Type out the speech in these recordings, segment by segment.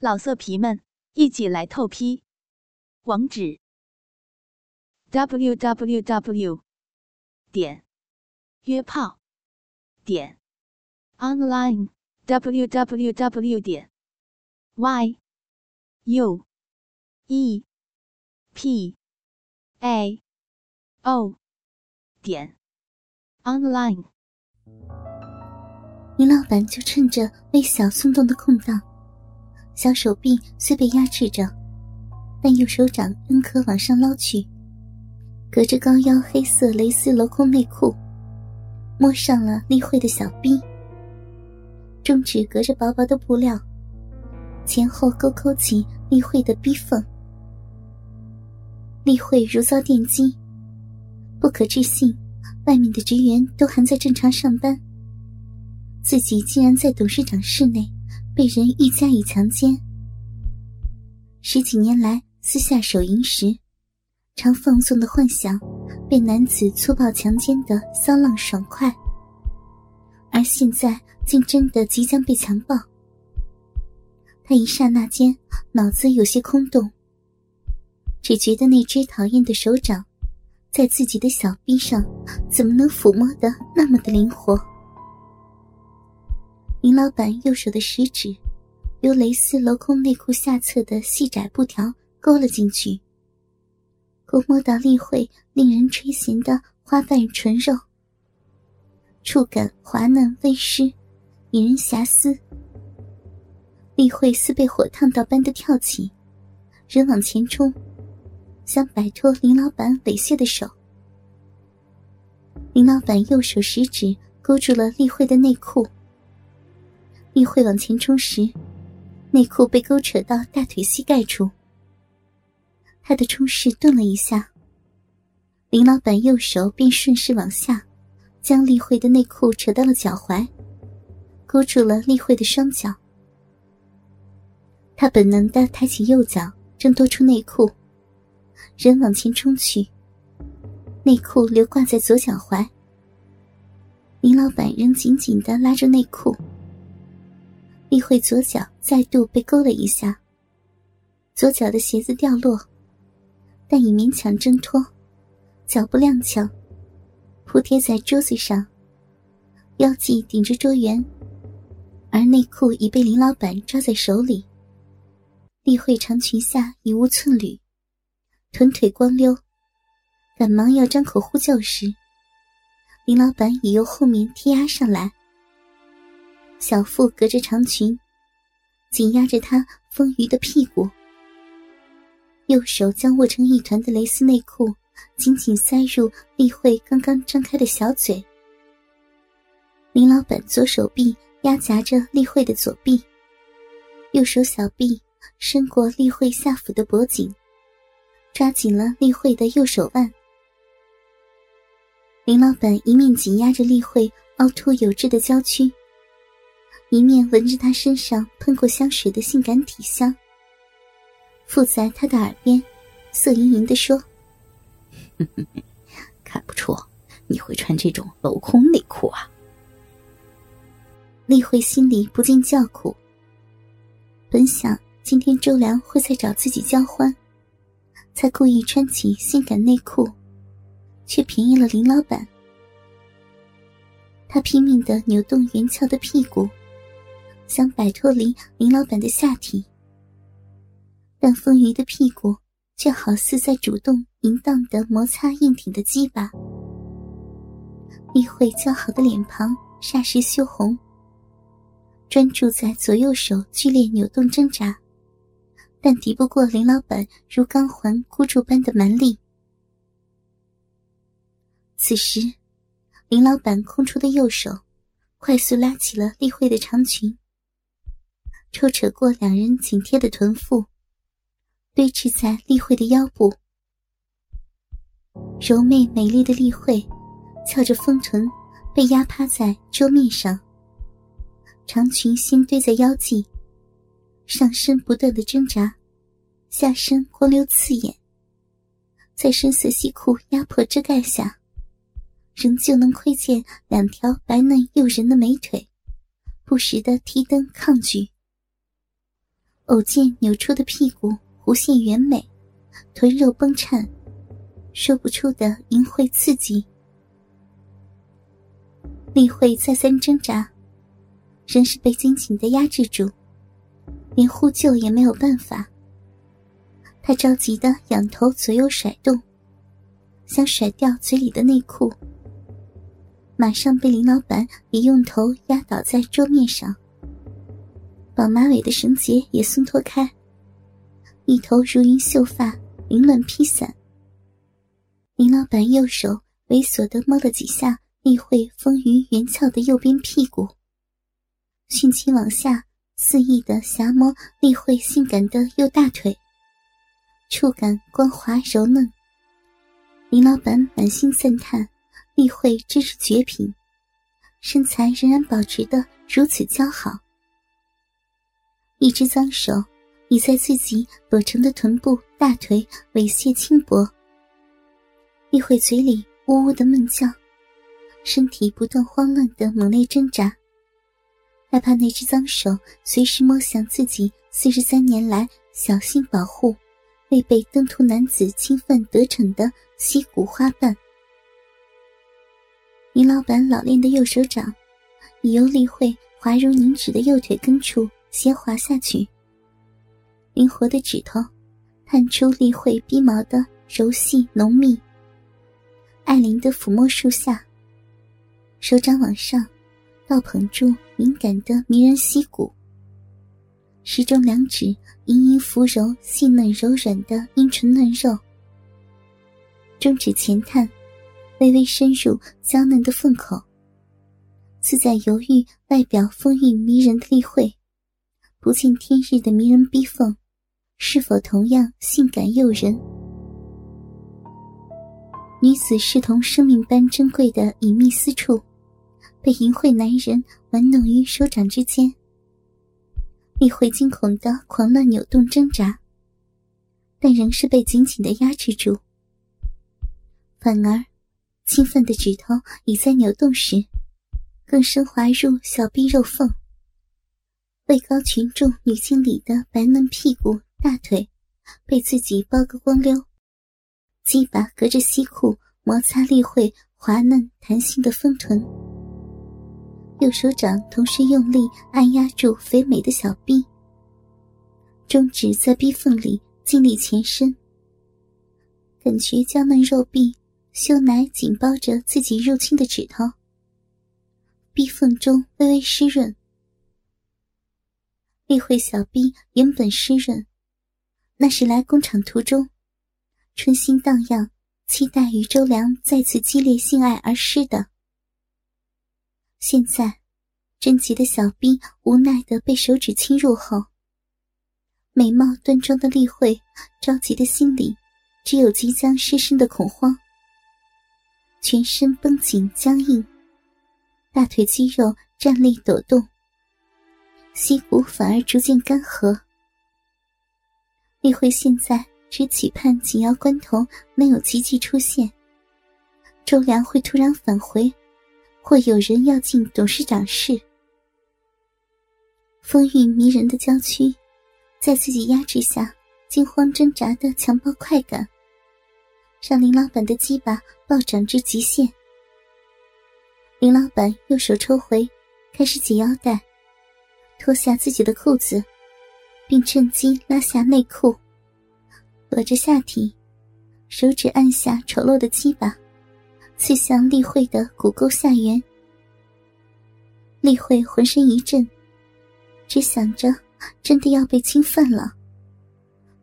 老色皮们，一起来透批！网址：w w w 点约炮点 online w w w 点 y u e p a o 点 online。林老板就趁着微小松动的空档。小手臂虽被压制着，但右手掌仍可往上捞去。隔着高腰黑色蕾丝镂空内裤，摸上了丽慧的小臂。中指隔着薄薄的布料，前后勾勾起丽慧的逼缝。丽慧如遭电击，不可置信，外面的职员都还在正常上班，自己竟然在董事长室内。被人欲加以强奸，十几年来私下手淫时，常放纵的幻想被男子粗暴强奸的骚浪爽快，而现在竟真的即将被强暴。他一刹那间脑子有些空洞，只觉得那只讨厌的手掌，在自己的小臂上怎么能抚摸的那么的灵活？林老板右手的食指，由蕾丝镂空内裤下侧的细窄布条勾了进去，抚摸到丽慧令人垂涎的花瓣唇肉，触感滑嫩微湿，引人遐思。丽慧似被火烫到般的跳起，人往前冲，想摆脱林老板猥亵的手。林老板右手食指勾住了丽慧的内裤。丽慧往前冲时，内裤被勾扯到大腿膝盖处。他的冲势顿了一下，林老板右手便顺势往下，将丽慧的内裤扯到了脚踝，勾住了丽慧的双脚。他本能的抬起右脚，挣脱出内裤，人往前冲去，内裤留挂在左脚踝。林老板仍紧紧的拉着内裤。丽慧左脚再度被勾了一下，左脚的鞋子掉落，但已勉强挣脱，脚步踉跄，扑贴在桌子上，腰际顶着桌缘，而内裤已被林老板抓在手里。丽慧长裙下已无寸缕，臀腿光溜，赶忙要张口呼救时，林老板已由后面踢压上来。小腹隔着长裙，紧压着她丰腴的屁股。右手将握成一团的蕾丝内裤紧紧塞入丽慧刚刚张开的小嘴。林老板左手臂压夹着丽慧的左臂，右手小臂伸过丽慧下腹的脖颈，抓紧了丽慧的右手腕。林老板一面紧压着丽慧凹凸有致的娇躯。一面闻着他身上喷过香水的性感体香，附在他的耳边，色盈盈的说：“看不出你会穿这种镂空内裤啊。”丽慧心里不禁叫苦。本想今天周良会再找自己交欢，才故意穿起性感内裤，却便宜了林老板。他拼命的扭动圆翘的屁股。想摆脱离林老板的下体，但丰腴的屁股却好似在主动淫荡的摩擦硬挺的鸡巴。丽慧姣好的脸庞霎时羞红，专注在左右手剧烈扭动挣扎，但敌不过林老板如钢环箍住般的蛮力。此时，林老板空出的右手快速拉起了丽慧的长裙。抽扯过两人紧贴的臀腹，堆砌在丽慧的腰部。柔媚美丽的丽慧，翘着丰臀，被压趴在桌面上。长裙新堆在腰际，上身不断的挣扎，下身光溜刺眼。在深色西裤压迫遮盖下，仍旧能窥见两条白嫩诱人的美腿，不时的踢蹬抗拒。偶见扭出的屁股弧线圆美，臀肉绷颤，说不出的淫秽刺激。丽慧再三挣扎，仍是被紧紧的压制住，连呼救也没有办法。她着急的仰头左右甩动，想甩掉嘴里的内裤，马上被林老板也用头压倒在桌面上。绑马尾的绳结也松脱开，一头如云秀发凌乱披散。林老板右手猥琐的摸了几下丽慧丰腴圆翘的右边屁股，迅即往下肆意的狭摸丽慧性感的右大腿，触感光滑柔嫩。林老板满心赞叹：丽慧真是绝品，身材仍然保持的如此姣好。一只脏手已在自己裸成的臀部、大腿猥亵轻薄。一会嘴里呜呜的闷叫，身体不断慌乱的猛烈挣扎，害怕那只脏手随时摸向自己四十三年来小心保护、未被登徒男子侵犯得逞的溪谷花瓣。林老板老练的右手掌已由立慧滑如凝脂的右腿根处。斜滑下去，灵活的指头探出丽慧逼毛的柔细浓密。艾琳的抚摸树下，手掌往上，倒捧住敏感的迷人溪谷。时中两指盈盈扶揉细嫩柔软的阴唇嫩肉，中指前探，微微深入娇嫩的缝口。似在犹豫外表丰韵迷人的丽慧。不见天日的迷人逼缝，是否同样性感诱人？女子视同生命般珍贵的隐秘私处，被淫秽男人玩弄于手掌之间。你会惊恐的狂乱扭动挣扎，但仍是被紧紧的压制住。反而，兴奋的指头已在扭动时，更深滑入小臂肉缝。位高权重女经理的白嫩屁股、大腿，被自己包个光溜。鸡巴隔着西裤摩擦力会滑嫩弹性的丰臀，右手掌同时用力按压住肥美的小臂，中指在逼缝里尽力前伸，感觉娇嫩肉臂羞奶紧包着自己入侵的指头，逼缝中微微湿润。丽慧小臂原本湿润，那是来工厂途中，春心荡漾，期待与周良再次激烈性爱而湿的。现在，贞洁的小臂无奈的被手指侵入后，美貌端庄的丽慧着急的心里，只有即将失身的恐慌。全身绷紧僵硬，大腿肌肉站立抖动。溪谷反而逐渐干涸。丽慧现在只期盼紧要关头能有奇迹出现，周良会突然返回，或有人要进董事长室。风韵迷人的娇躯，在自己压制下惊慌挣扎的强暴快感，让林老板的鸡巴暴涨至极限。林老板右手抽回，开始解腰带。脱下自己的裤子，并趁机拉下内裤，裸着下体，手指按下丑陋的鸡巴，刺向丽慧的骨沟下缘。丽慧浑身一震，只想着真的要被侵犯了，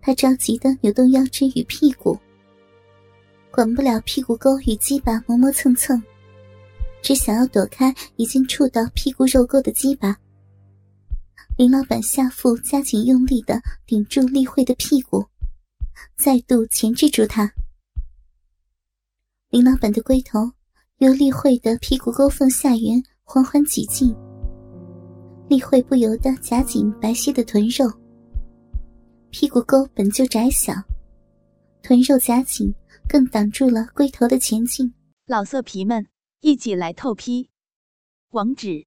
她着急的扭动腰肢与屁股，管不了屁股沟与鸡巴磨磨蹭蹭，只想要躲开已经触到屁股肉沟的鸡巴。林老板下腹加紧用力的顶住丽慧的屁股，再度钳制住她。林老板的龟头由丽慧的屁股沟缝下缘缓缓挤进，丽慧不由得夹紧白皙的臀肉。屁股沟本就窄小，臀肉夹紧更挡住了龟头的前进。老色皮们，一起来透批，网址。